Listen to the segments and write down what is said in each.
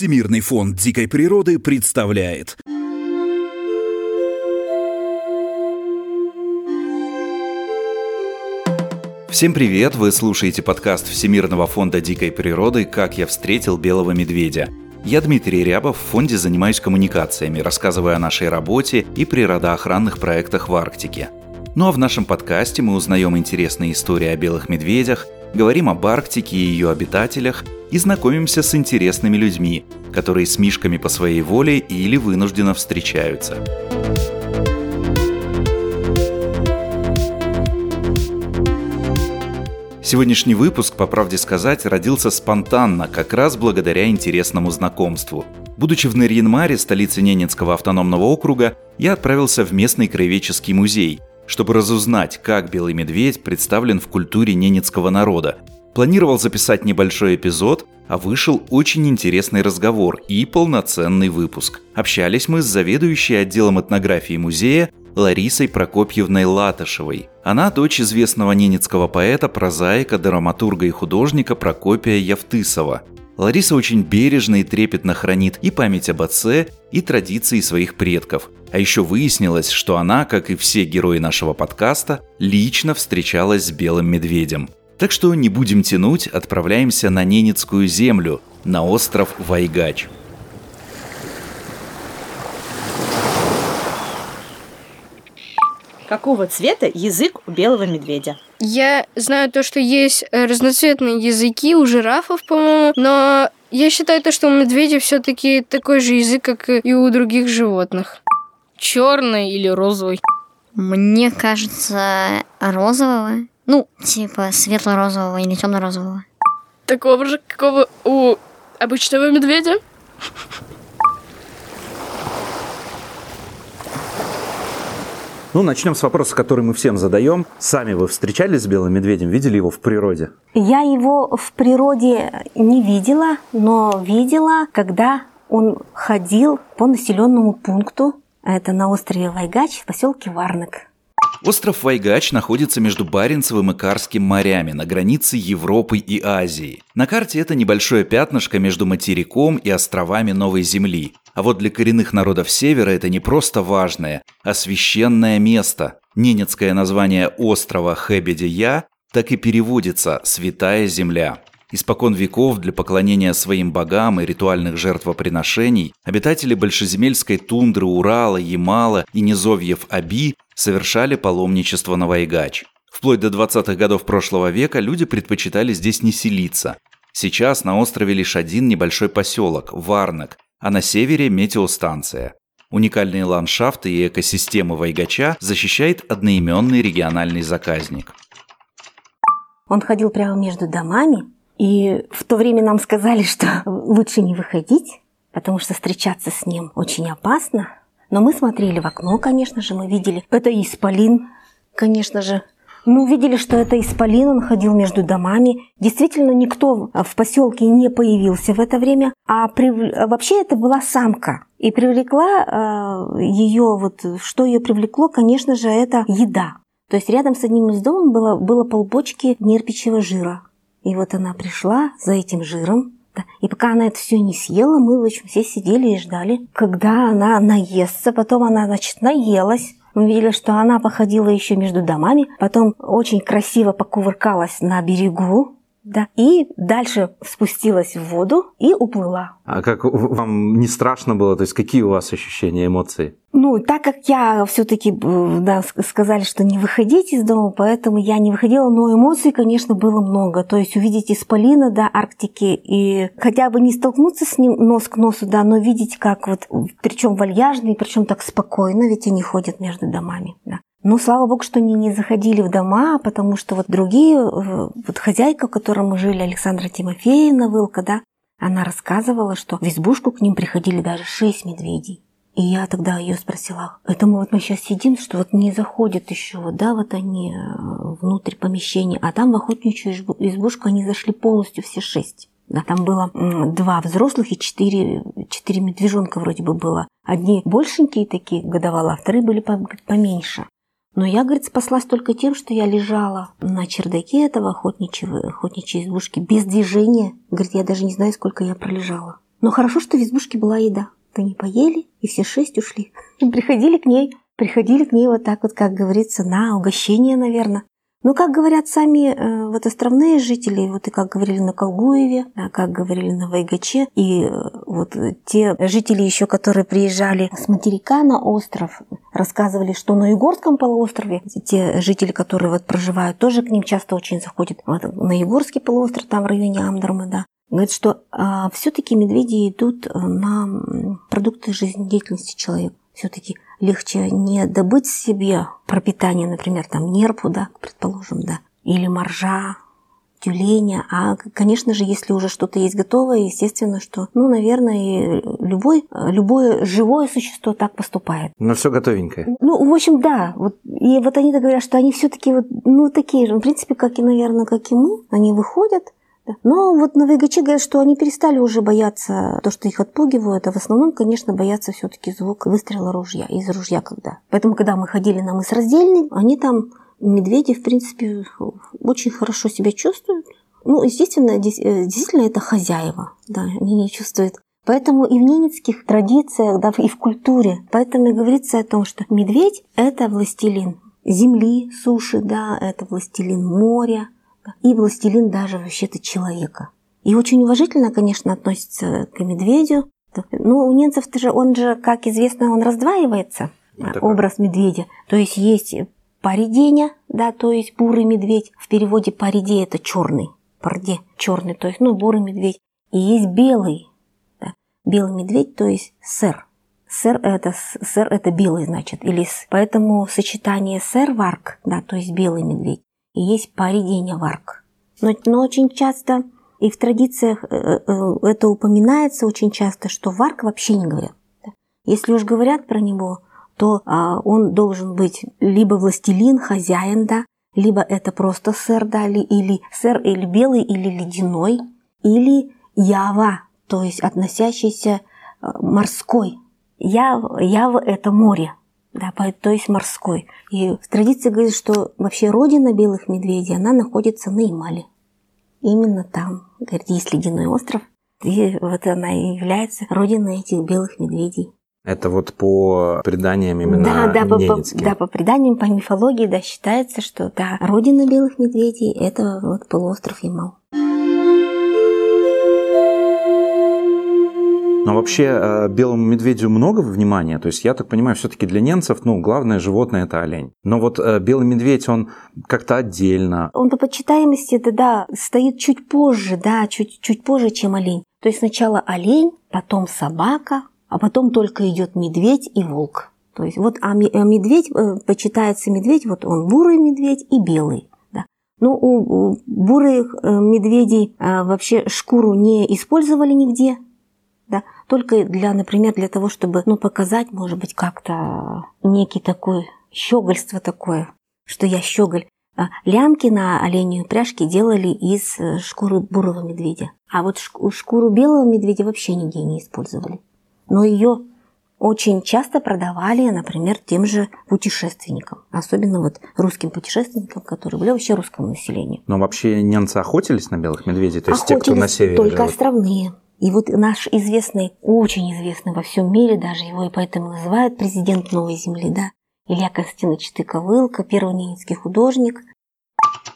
Всемирный фонд дикой природы представляет Всем привет! Вы слушаете подкаст Всемирного фонда дикой природы «Как я встретил белого медведя». Я Дмитрий Рябов, в фонде занимаюсь коммуникациями, рассказывая о нашей работе и природоохранных проектах в Арктике. Ну а в нашем подкасте мы узнаем интересные истории о белых медведях, говорим об Арктике и ее обитателях и знакомимся с интересными людьми, которые с мишками по своей воле или вынужденно встречаются. Сегодняшний выпуск, по правде сказать, родился спонтанно, как раз благодаря интересному знакомству. Будучи в Нарьинмаре, столице Ненецкого автономного округа, я отправился в местный краеведческий музей, чтобы разузнать, как белый медведь представлен в культуре ненецкого народа, Планировал записать небольшой эпизод, а вышел очень интересный разговор и полноценный выпуск. Общались мы с заведующей отделом этнографии музея Ларисой Прокопьевной Латышевой. Она дочь известного ненецкого поэта, прозаика, драматурга и художника Прокопия Явтысова. Лариса очень бережно и трепетно хранит и память об отце, и традиции своих предков. А еще выяснилось, что она, как и все герои нашего подкаста, лично встречалась с белым медведем. Так что не будем тянуть, отправляемся на Ненецкую землю, на остров Вайгач. Какого цвета язык у белого медведя? Я знаю то, что есть э, разноцветные языки у жирафов, по-моему, но я считаю то, что у медведя все-таки такой же язык, как и у других животных. Черный или розовый? Мне кажется, розового. Ну, типа светло-розового или темно-розового. Такого же, какого у обычного медведя? Ну, начнем с вопроса, который мы всем задаем. Сами вы встречались с белым медведем? Видели его в природе? Я его в природе не видела, но видела, когда он ходил по населенному пункту. Это на острове Вайгач в поселке Варнак. Остров Вайгач находится между Баренцевым и Карским морями на границе Европы и Азии. На карте это небольшое пятнышко между материком и островами Новой Земли. А вот для коренных народов Севера это не просто важное, а священное место. Ненецкое название острова Хебедия так и переводится «святая земля». Испокон веков для поклонения своим богам и ритуальных жертвоприношений обитатели большеземельской тундры Урала, Ямала и низовьев Аби совершали паломничество на Вайгач. Вплоть до 20-х годов прошлого века люди предпочитали здесь не селиться. Сейчас на острове лишь один небольшой поселок – Варнак, а на севере – метеостанция. Уникальные ландшафты и экосистемы Вайгача защищает одноименный региональный заказник. Он ходил прямо между домами, и в то время нам сказали, что лучше не выходить, потому что встречаться с ним очень опасно. Но мы смотрели в окно, конечно же, мы видели, это исполин, конечно же. Мы увидели, что это исполин, он ходил между домами. Действительно, никто в поселке не появился в это время, а прив... вообще это была самка. И привлекла э, ее, вот что ее привлекло, конечно же, это еда. То есть рядом с одним из домов было, было полбочки нерпичьего жира. И вот она пришла за этим жиром, да, и пока она это все не съела, мы, в общем, все сидели и ждали, когда она наестся. Потом она, значит, наелась. Мы видели, что она походила еще между домами, потом очень красиво покувыркалась на берегу, да, и дальше спустилась в воду и уплыла. А как вам не страшно было? То есть какие у вас ощущения, эмоции? Ну, так как я все-таки э, да, сказали, что не выходить из дома, поэтому я не выходила, но эмоций, конечно, было много. То есть увидеть исполина, да, Арктики, и хотя бы не столкнуться с ним нос к носу, да, но видеть, как вот, причем вальяжный, причем так спокойно, ведь они ходят между домами, да. Но слава богу, что они не заходили в дома, потому что вот другие, э, вот хозяйка, в которой мы жили, Александра Тимофеевна Вылка, да, она рассказывала, что в избушку к ним приходили даже шесть медведей. И я тогда ее спросила, это мы вот мы сейчас сидим, что вот не заходят еще, вот, да, вот они э, внутрь помещения, а там в охотничью избушку они зашли полностью все шесть. Да, там было два взрослых и четыре, четыре медвежонка вроде бы было. Одни большенькие такие годовала, а вторые были поменьше. Но я, говорит, спаслась только тем, что я лежала на чердаке этого охотничьего, охотничьей избушки без движения. Говорит, я даже не знаю, сколько я пролежала. Но хорошо, что в избушке была еда. Они поели, и все шесть ушли. И приходили к ней, приходили к ней вот так вот, как говорится, на угощение, наверное. Ну, как говорят сами э, вот островные жители, вот и как говорили на Колгуеве, а как говорили на Вайгаче, и э, вот те жители еще, которые приезжали с материка на остров, рассказывали, что на Югорском полуострове те жители, которые вот проживают, тоже к ним часто очень заходят. Вот на Югорский полуостров, там в районе Амдорма, да. Говорит, что а, все-таки медведи идут э, на продукты жизнедеятельности человека. Все-таки легче не добыть себе пропитание, например, там нерпу, да, предположим, да, или моржа, тюленя, а, конечно же, если уже что-то есть готовое, естественно, что, ну, наверное, любой, любое живое существо так поступает. Но все готовенькое. Ну, в общем, да. Вот, и вот они говорят, что они все-таки вот, ну, такие же, в принципе, как и, наверное, как и мы, они выходят, но вот на ВГЧ говорят, что они перестали уже бояться то, что их отпугивают, а в основном, конечно, боятся все-таки звук выстрела ружья, из ружья когда. Поэтому, когда мы ходили на мыс раздельный, они там, медведи, в принципе, очень хорошо себя чувствуют. Ну, естественно, э, действительно, это хозяева, да, они не чувствуют Поэтому и в ненецких традициях, да, и в культуре, поэтому и говорится о том, что медведь – это властелин земли, суши, да, это властелин моря, и властелин даже вообще-то человека. И очень уважительно, конечно, относится к медведю. Ну, у немцев же, он же, как известно, он раздваивается, Это образ медведя. То есть есть париденя, да, то есть бурый медведь. В переводе париде это черный, парде черный, то есть, ну, бурый медведь. И есть белый, да, белый медведь, то есть сэр. Сэр это, сэр это белый, значит, или поэтому сочетание сэр-варк, да, то есть белый медведь, и есть паридень варк. Но, но очень часто и в традициях э, э, это упоминается очень часто, что варк вообще не говорят. Если уж говорят про него, то а, он должен быть либо властелин, хозяин, да, либо это просто сэр, да, или, сэр, или белый, или ледяной, или ява, то есть относящийся э, морской. Ява, ява – это море, да, то есть морской. И в традиции говорится, что вообще родина белых медведей, она находится на Ямале. Именно там, говорит, есть ледяной остров, и вот она и является родиной этих белых медведей. Это вот по преданиям именно да, да, по, по, да, по преданиям, по мифологии, да, считается, что да, родина белых медведей – это вот полуостров Ямал. Но вообще э, белому медведю много внимания. То есть я так понимаю, все-таки для немцев, ну, главное животное это олень. Но вот э, белый медведь, он как-то отдельно. Он по почитаемости, да, да, стоит чуть позже, да, чуть, чуть позже, чем олень. То есть сначала олень, потом собака, а потом только идет медведь и волк. То есть вот, а, а медведь, э, почитается медведь, вот он бурый медведь и белый. Да. Ну, у, бурых медведей вообще шкуру не использовали нигде, только для, например, для того, чтобы, ну, показать, может быть, как-то некий такой щегольство такое, что я щеголь. А лямки на оленью пряжке делали из э, шкуры бурого медведя. А вот шкуру белого медведя вообще нигде не использовали. Но ее очень часто продавали, например, тем же путешественникам. Особенно вот русским путешественникам, которые были вообще русскому населению. Но вообще немцы охотились на белых медведей? То есть охотились те, кто на севере только живут? островные. И вот наш известный, очень известный во всем мире, даже его и поэтому называют президент Новой Земли, да, Илья Константинович Тыковылко, первый немецкий художник.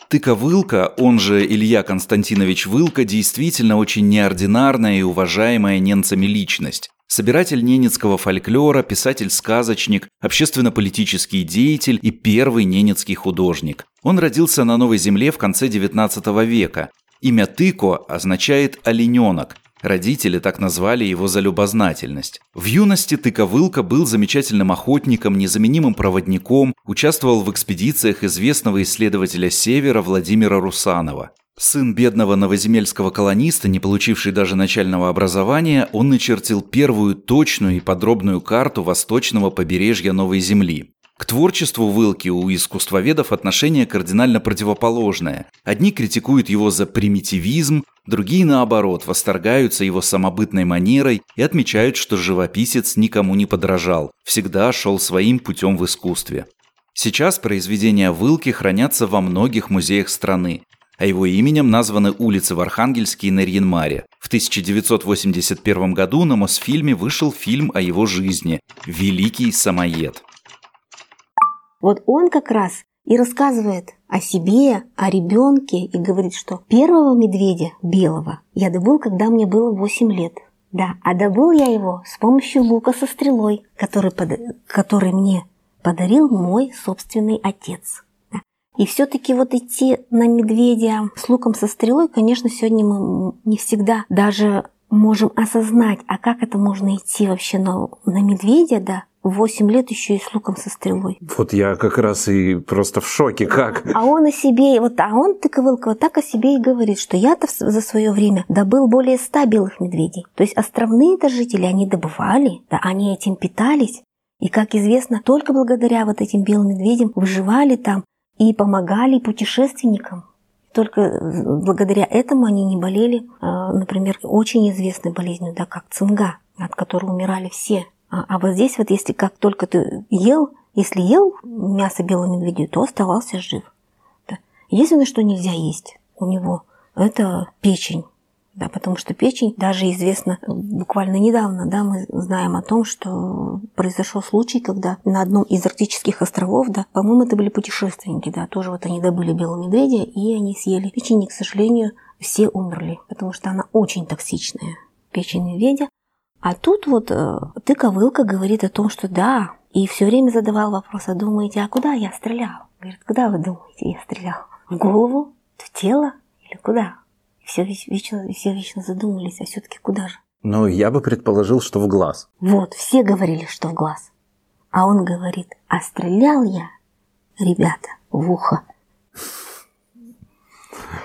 Тыковылко, он же Илья Константинович Вылко, действительно очень неординарная и уважаемая немцами личность. Собиратель ненецкого фольклора, писатель-сказочник, общественно-политический деятель и первый ненецкий художник. Он родился на Новой Земле в конце XIX века. Имя Тыко означает «олененок», Родители так назвали его за любознательность. В юности Тыковылка был замечательным охотником, незаменимым проводником, участвовал в экспедициях известного исследователя Севера Владимира Русанова. Сын бедного новоземельского колониста, не получивший даже начального образования, он начертил первую точную и подробную карту восточного побережья Новой Земли. К творчеству Вылки у искусствоведов отношение кардинально противоположное. Одни критикуют его за примитивизм, другие, наоборот, восторгаются его самобытной манерой и отмечают, что живописец никому не подражал, всегда шел своим путем в искусстве. Сейчас произведения Вылки хранятся во многих музеях страны. а его именем названы улицы в Архангельске и Нарьинмаре. В 1981 году на Мосфильме вышел фильм о его жизни «Великий самоед». Вот он как раз и рассказывает о себе, о ребенке и говорит, что первого медведя белого я добыл, когда мне было 8 лет. Да, а добыл я его с помощью лука со стрелой, который, под... который мне подарил мой собственный отец. И все-таки вот идти на медведя с луком со стрелой, конечно, сегодня мы не всегда даже можем осознать, а как это можно идти вообще на, на медведя, да, 8 лет еще и с луком со стрелой. Вот я как раз и просто в шоке, как? А он о себе, вот, а он, Тыковылка, вот так о себе и говорит, что я-то за свое время добыл более 100 белых медведей. То есть островные-то жители, они добывали, да, они этим питались. И, как известно, только благодаря вот этим белым медведям выживали там и помогали путешественникам. Только благодаря этому они не болели, а, например, очень известной болезнью, да, как цинга, от которой умирали все а, а вот здесь вот, если как только ты ел, если ел мясо белого медведя, то оставался жив. Единственное, что нельзя есть у него, это печень. Да, потому что печень, даже известно, буквально недавно, да, мы знаем о том, что произошел случай, когда на одном из арктических островов, да, по-моему, это были путешественники, да, тоже вот они добыли белого медведя, и они съели печень, и, к сожалению, все умерли, потому что она очень токсичная. Печень медведя, а тут вот э, тыковылка говорит о том, что да, и все время задавал вопрос, а думаете, а куда я стрелял? Говорит, куда вы думаете, я стрелял? В голову? В тело? Или куда? Все вечно, все вечно задумались, а все-таки куда же? Ну, я бы предположил, что в глаз. Вот, все говорили, что в глаз. А он говорит, а стрелял я, ребята, в ухо.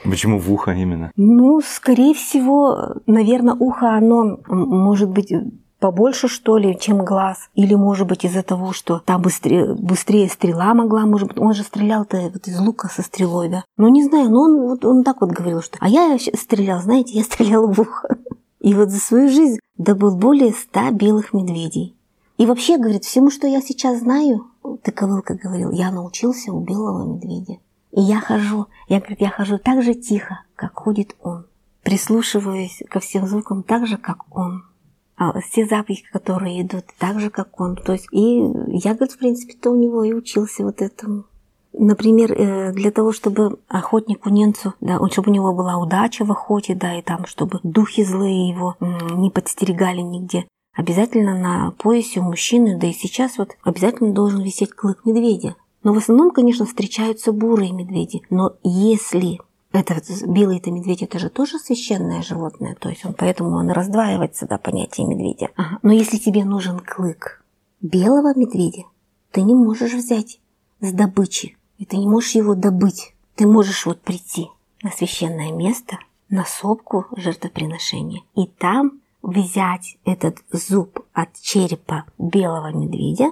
Почему в ухо именно? Ну, скорее всего, наверное, ухо, оно может быть побольше, что ли, чем глаз. Или, может быть, из-за того, что там быстрее, быстрее стрела могла, может быть, он же стрелял-то вот из лука со стрелой, да. Ну, не знаю, но он, вот, он так вот говорил, что... А я стрелял, знаете, я стрелял в ухо. И вот за свою жизнь добыл более ста белых медведей. И вообще, говорит, всему, что я сейчас знаю, Тыковылка говорил, я научился у белого медведя. И я хожу, я, говорит, я хожу так же тихо, как ходит он. Прислушиваюсь ко всем звукам так же, как он. А все запахи, которые идут, так же, как он. То есть, и я, говорит, в принципе-то у него и учился вот этому. Например, э, для того, чтобы охотнику ненцу, да, чтобы у него была удача в охоте, да, и там, чтобы духи злые его не подстерегали нигде, обязательно на поясе у мужчины, да и сейчас вот обязательно должен висеть клык медведя. Но в основном, конечно, встречаются бурые медведи. Но если это белый-то медведь, это же тоже священное животное, то есть он поэтому он раздваивается, да, понятие медведя. Ага. Но если тебе нужен клык белого медведя, ты не можешь взять с добычи, и ты не можешь его добыть. Ты можешь вот прийти на священное место, на сопку жертвоприношения, и там взять этот зуб от черепа белого медведя,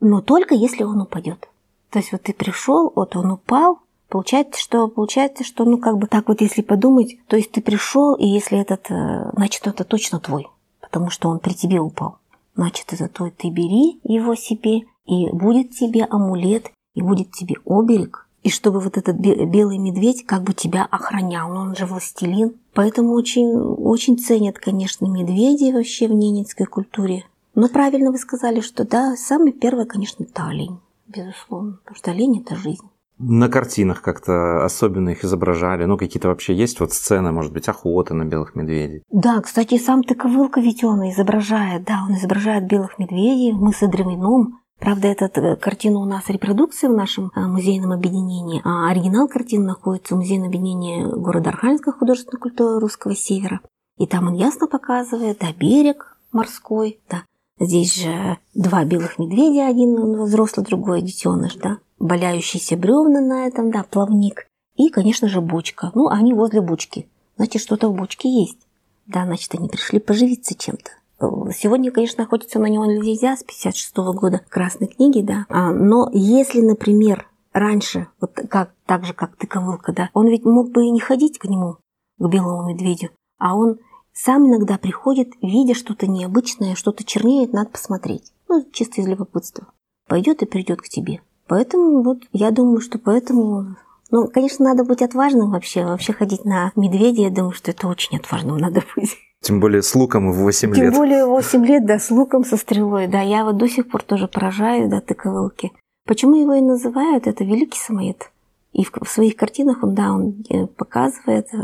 но только если он упадет. То есть вот ты пришел, вот он упал, Получается, что получается, что ну как бы так вот если подумать, то есть ты пришел, и если этот, э, значит, это точно твой, потому что он при тебе упал. Значит, это твой, ты бери его себе, и будет тебе амулет, и будет тебе оберег, и чтобы вот этот белый медведь как бы тебя охранял, он же властелин. Поэтому очень, очень ценят, конечно, медведей вообще в ненецкой культуре. Но правильно вы сказали, что да, самый первый, конечно, это олень безусловно, потому что олень – это жизнь. На картинах как-то особенно их изображали? Ну, какие-то вообще есть вот сцены, может быть, охоты на белых медведей? Да, кстати, сам Тыковылка ведь он изображает, да, он изображает белых медведей, мы с Дремином. Правда, эта э, картина у нас репродукция в нашем э, музейном объединении, а оригинал картины находится в музейном объединении города Архангельска художественной культуры русского севера. И там он ясно показывает, да, берег морской, да, Здесь же два белых медведя, один взрослый, другой детеныш, да, валяющиеся бревна на этом, да, плавник. И, конечно же, бочка. Ну, они возле бочки. Значит, что-то в бочке есть. Да, значит, они пришли поживиться чем-то. Сегодня, конечно, охотиться на него нельзя с 56 -го года Красной книги, да. А, но если, например, раньше, вот как, так же, как тыковылка, да, он ведь мог бы и не ходить к нему, к белому медведю, а он сам иногда приходит, видя что-то необычное, что-то чернеет, надо посмотреть. Ну, чисто из любопытства. Пойдет и придет к тебе. Поэтому вот я думаю, что поэтому Ну, конечно, надо быть отважным вообще. Вообще ходить на медведя, я думаю, что это очень отважным надо быть. Тем более с луком в 8 Тем лет. более 8 лет, да, с луком, со стрелой. Да, я вот до сих пор тоже поражаюсь, да, тыковылки. Почему его и называют? Это великий самоед. И в, в своих картинах он, да, он э, показывает э,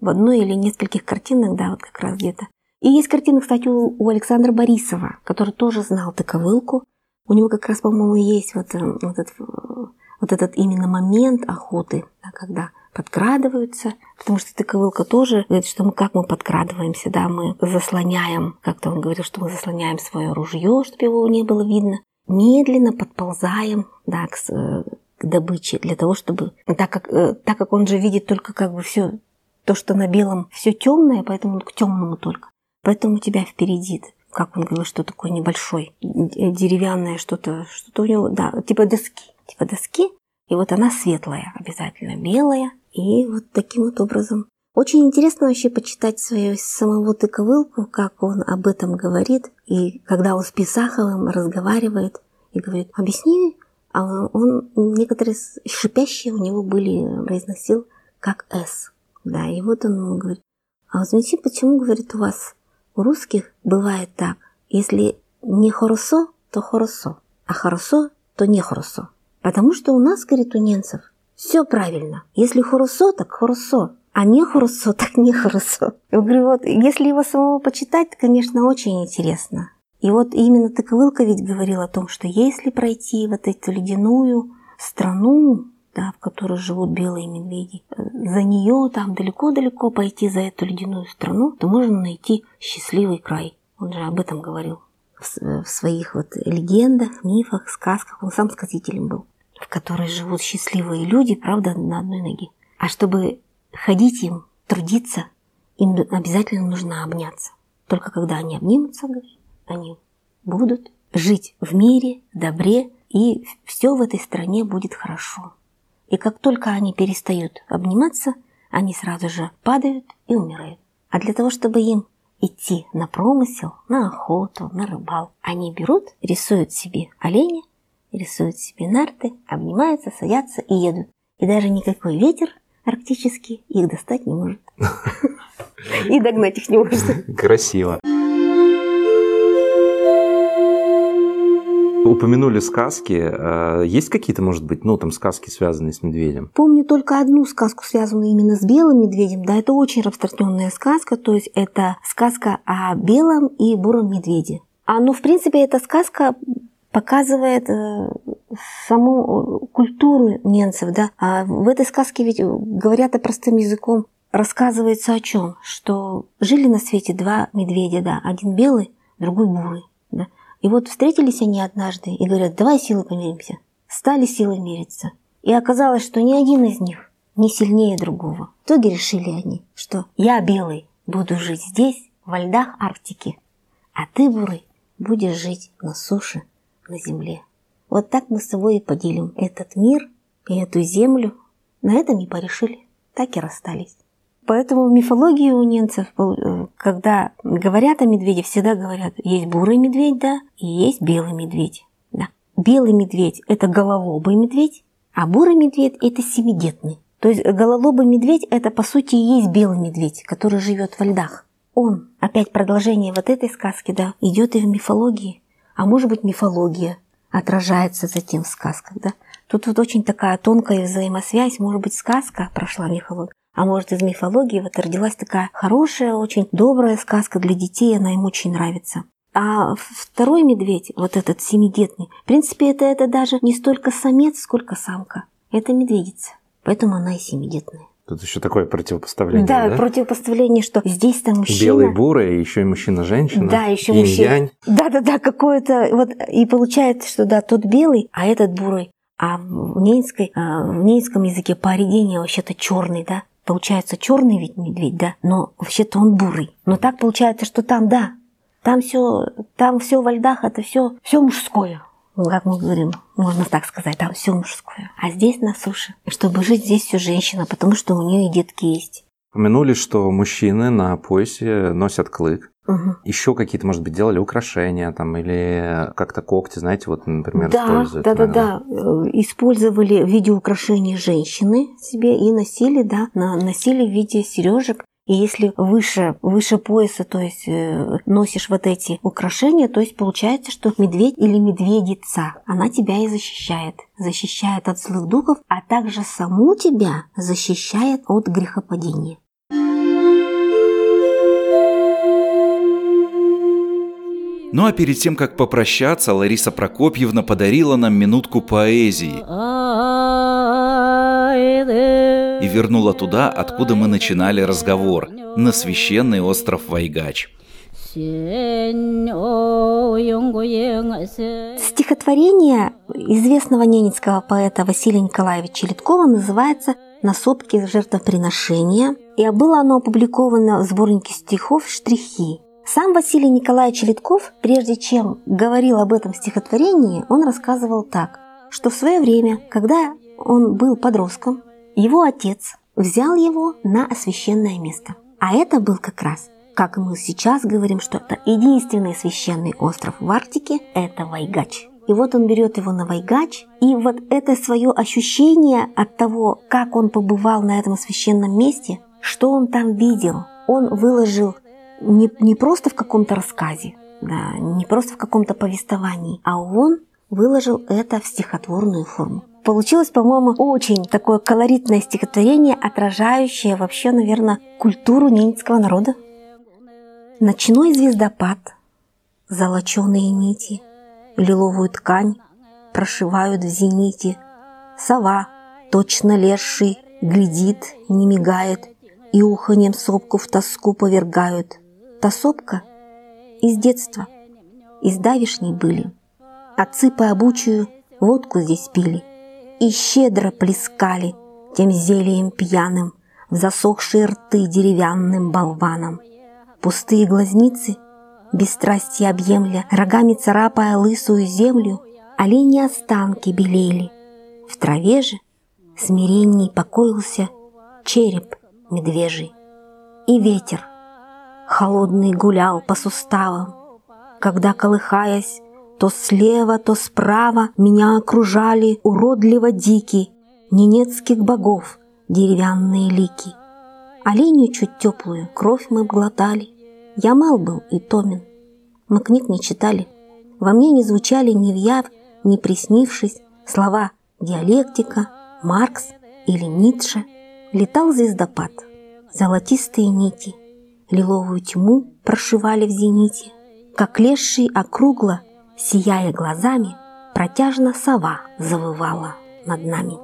в одной или нескольких картинах, да, вот как раз где-то. И есть картина, кстати, у, у Александра Борисова, который тоже знал тыковылку. У него как раз, по-моему, есть вот, э, вот, этот, э, вот этот именно момент охоты, да, когда подкрадываются, потому что тыковылка тоже говорит, что мы как мы подкрадываемся, да, мы заслоняем, как-то он говорил, что мы заслоняем свое ружье, чтобы его не было видно, медленно подползаем, да, к, э, к добыче для того, чтобы, так как, так как он же видит только как бы все то, что на белом все темное, поэтому к темному только. Поэтому у тебя впереди, как он говорил, что такое небольшой, деревянное что-то, что-то у него, да, типа доски, типа доски, и вот она светлая, обязательно белая, и вот таким вот образом. Очень интересно вообще почитать свою самого тыковылку, как он об этом говорит, и когда он с Писаховым разговаривает и говорит, объясни, а он, некоторые шипящие у него были, произносил как «с». Да, и вот он говорит, а знаете, почему, говорит, у вас у русских бывает так, если не хорошо, то хорошо, а хорошо, то не хорошо. Потому что у нас, говорит, у немцев все правильно. Если хорошо, так хорошо, а не хорошо, так не хорошо. Я говорю, вот если его самого почитать, то, конечно, очень интересно. И вот именно Тыковылка ведь говорил о том, что если пройти вот эту ледяную страну, да, в которой живут белые медведи, за нее там далеко-далеко пойти за эту ледяную страну, то можно найти счастливый край. Он же об этом говорил в в своих вот легендах, мифах, сказках. Он сам сказителем был, в которой живут счастливые люди, правда, на одной ноге. А чтобы ходить им, трудиться, им обязательно нужно обняться. Только когда они обнимутся, они будут жить в мире, добре, и все в этой стране будет хорошо. И как только они перестают обниматься, они сразу же падают и умирают. А для того, чтобы им идти на промысел, на охоту, на рыбалку, они берут, рисуют себе оленя, рисуют себе нарты, обнимаются, садятся и едут. И даже никакой ветер арктический их достать не может. И догнать их не может. Красиво. Упомянули сказки. Э, Есть какие-то, может быть, ну, там сказки, связанные с медведем? Помню только одну сказку, связанную именно с белым медведем. Да, это очень распространенная сказка, то есть это сказка о белом и буром медведе. А, ну, в принципе, эта сказка показывает э, саму э, культуру немцев, да. А в этой сказке ведь говорят о простым языком. Рассказывается о чем? Что жили на свете два медведя, да, один белый, другой бурый. И вот встретились они однажды и говорят, давай силы помиримся. Стали силы мериться. И оказалось, что ни один из них не сильнее другого. В итоге решили они, что я белый буду жить здесь, во льдах Арктики, а ты, бурый, будешь жить на суше, на земле. Вот так мы с собой и поделим этот мир и эту землю. На этом и порешили. Так и расстались. Поэтому в мифологии у немцев, э, когда говорят о медведе, всегда говорят, есть бурый медведь, да, и есть белый медведь. Да. Белый медведь – это гололобый медведь, а бурый медведь – это семидетный. То есть гололобый медведь – это, по сути, и есть белый медведь, который живет во льдах. Он, опять продолжение вот этой сказки, да, идет и в мифологии. А может быть, мифология отражается затем в сказках, да. Тут вот очень такая тонкая взаимосвязь. Может быть, сказка прошла мифологию, а может, из мифологии вот родилась такая хорошая, очень добрая сказка для детей, она им очень нравится. А второй медведь, вот этот семидетный, в принципе, это, это даже не столько самец, сколько самка. Это медведица. Поэтому она и семидетная. Тут еще такое противопоставление, да, да? противопоставление, что здесь-то мужчина... Белый, бурый, еще и мужчина-женщина. Да, еще мужчина. Да-да-да, какое-то... Вот, и получается, что да, тот белый, а этот бурый. А в, ненецкой, а, в ненецком языке по оригине вообще-то черный, да? Получается, черный ведь медведь, да? Но вообще-то он бурый. Но так получается, что там, да, там все, там все во льдах, это все, все мужское. Ну, как мы говорим, можно так сказать, там все мужское. А здесь на суше. Чтобы жить, здесь все женщина, потому что у нее и детки есть. Упомянули, что мужчины на поясе носят клык. Мгм. Еще какие-то, может быть, делали украшения там или как-то когти, знаете, вот, например, Да, используют. да, да, да. Э, Использовали в виде украшений женщины себе и носили, да, носили в виде сережек. И если выше, выше пояса, то есть э, носишь вот эти украшения, то есть получается, что медведь или медведица, она тебя и защищает. Защищает от злых духов, а также саму тебя защищает от грехопадения. Ну а перед тем, как попрощаться, Лариса Прокопьевна подарила нам минутку поэзии и вернула туда, откуда мы начинали разговор, на священный остров Вайгач. Стихотворение известного ненецкого поэта Василия Николаевича Литкова называется «На сопке жертвоприношения», и было оно опубликовано в сборнике стихов «Штрихи». Сам Василий Николаевич Литков, прежде чем говорил об этом стихотворении, он рассказывал так, что в свое время, когда он был подростком, его отец взял его на священное место. А это был как раз, как мы сейчас говорим, что это единственный священный остров в Арктике – это Вайгач. И вот он берет его на Вайгач, и вот это свое ощущение от того, как он побывал на этом священном месте, что он там видел, он выложил не, не просто в каком-то рассказе, да, не просто в каком-то повествовании, а он выложил это в стихотворную форму. Получилось, по-моему, очень такое колоритное стихотворение, отражающее вообще, наверное, культуру ненецкого народа. Ночной звездопад, золоченые нити, лиловую ткань прошивают в зените. Сова, точно леший, глядит, не мигает, и уханьем сопку в тоску повергают. Та сопка из детства, из давишней были. Отцы по обучию водку здесь пили и щедро плескали тем зельем пьяным в засохшие рты деревянным болваном. Пустые глазницы, без страсти объемля, рогами царапая лысую землю, олени останки белели. В траве же смиренней покоился череп медвежий. И ветер холодный гулял по суставам, когда, колыхаясь, то слева, то справа меня окружали уродливо дикие ненецких богов деревянные лики. Оленью чуть теплую кровь мы глотали. Я мал был и томен. Мы книг не читали. Во мне не звучали ни вяв, ни приснившись слова диалектика, Маркс или Ницше. Летал звездопад, золотистые нити, лиловую тьму прошивали в зените, как леший округло, сияя глазами, протяжно сова завывала над нами.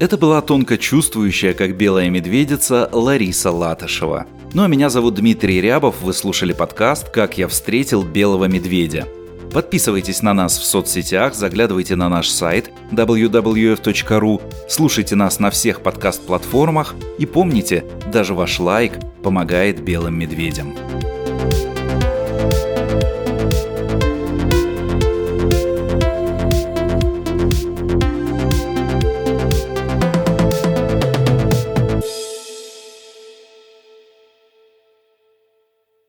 Это была тонко чувствующая, как белая медведица, Лариса Латышева. Ну а меня зовут Дмитрий Рябов, вы слушали подкаст «Как я встретил белого медведя». Подписывайтесь на нас в соцсетях, заглядывайте на наш сайт www.ru, слушайте нас на всех подкаст-платформах и помните, даже ваш лайк помогает белым медведям.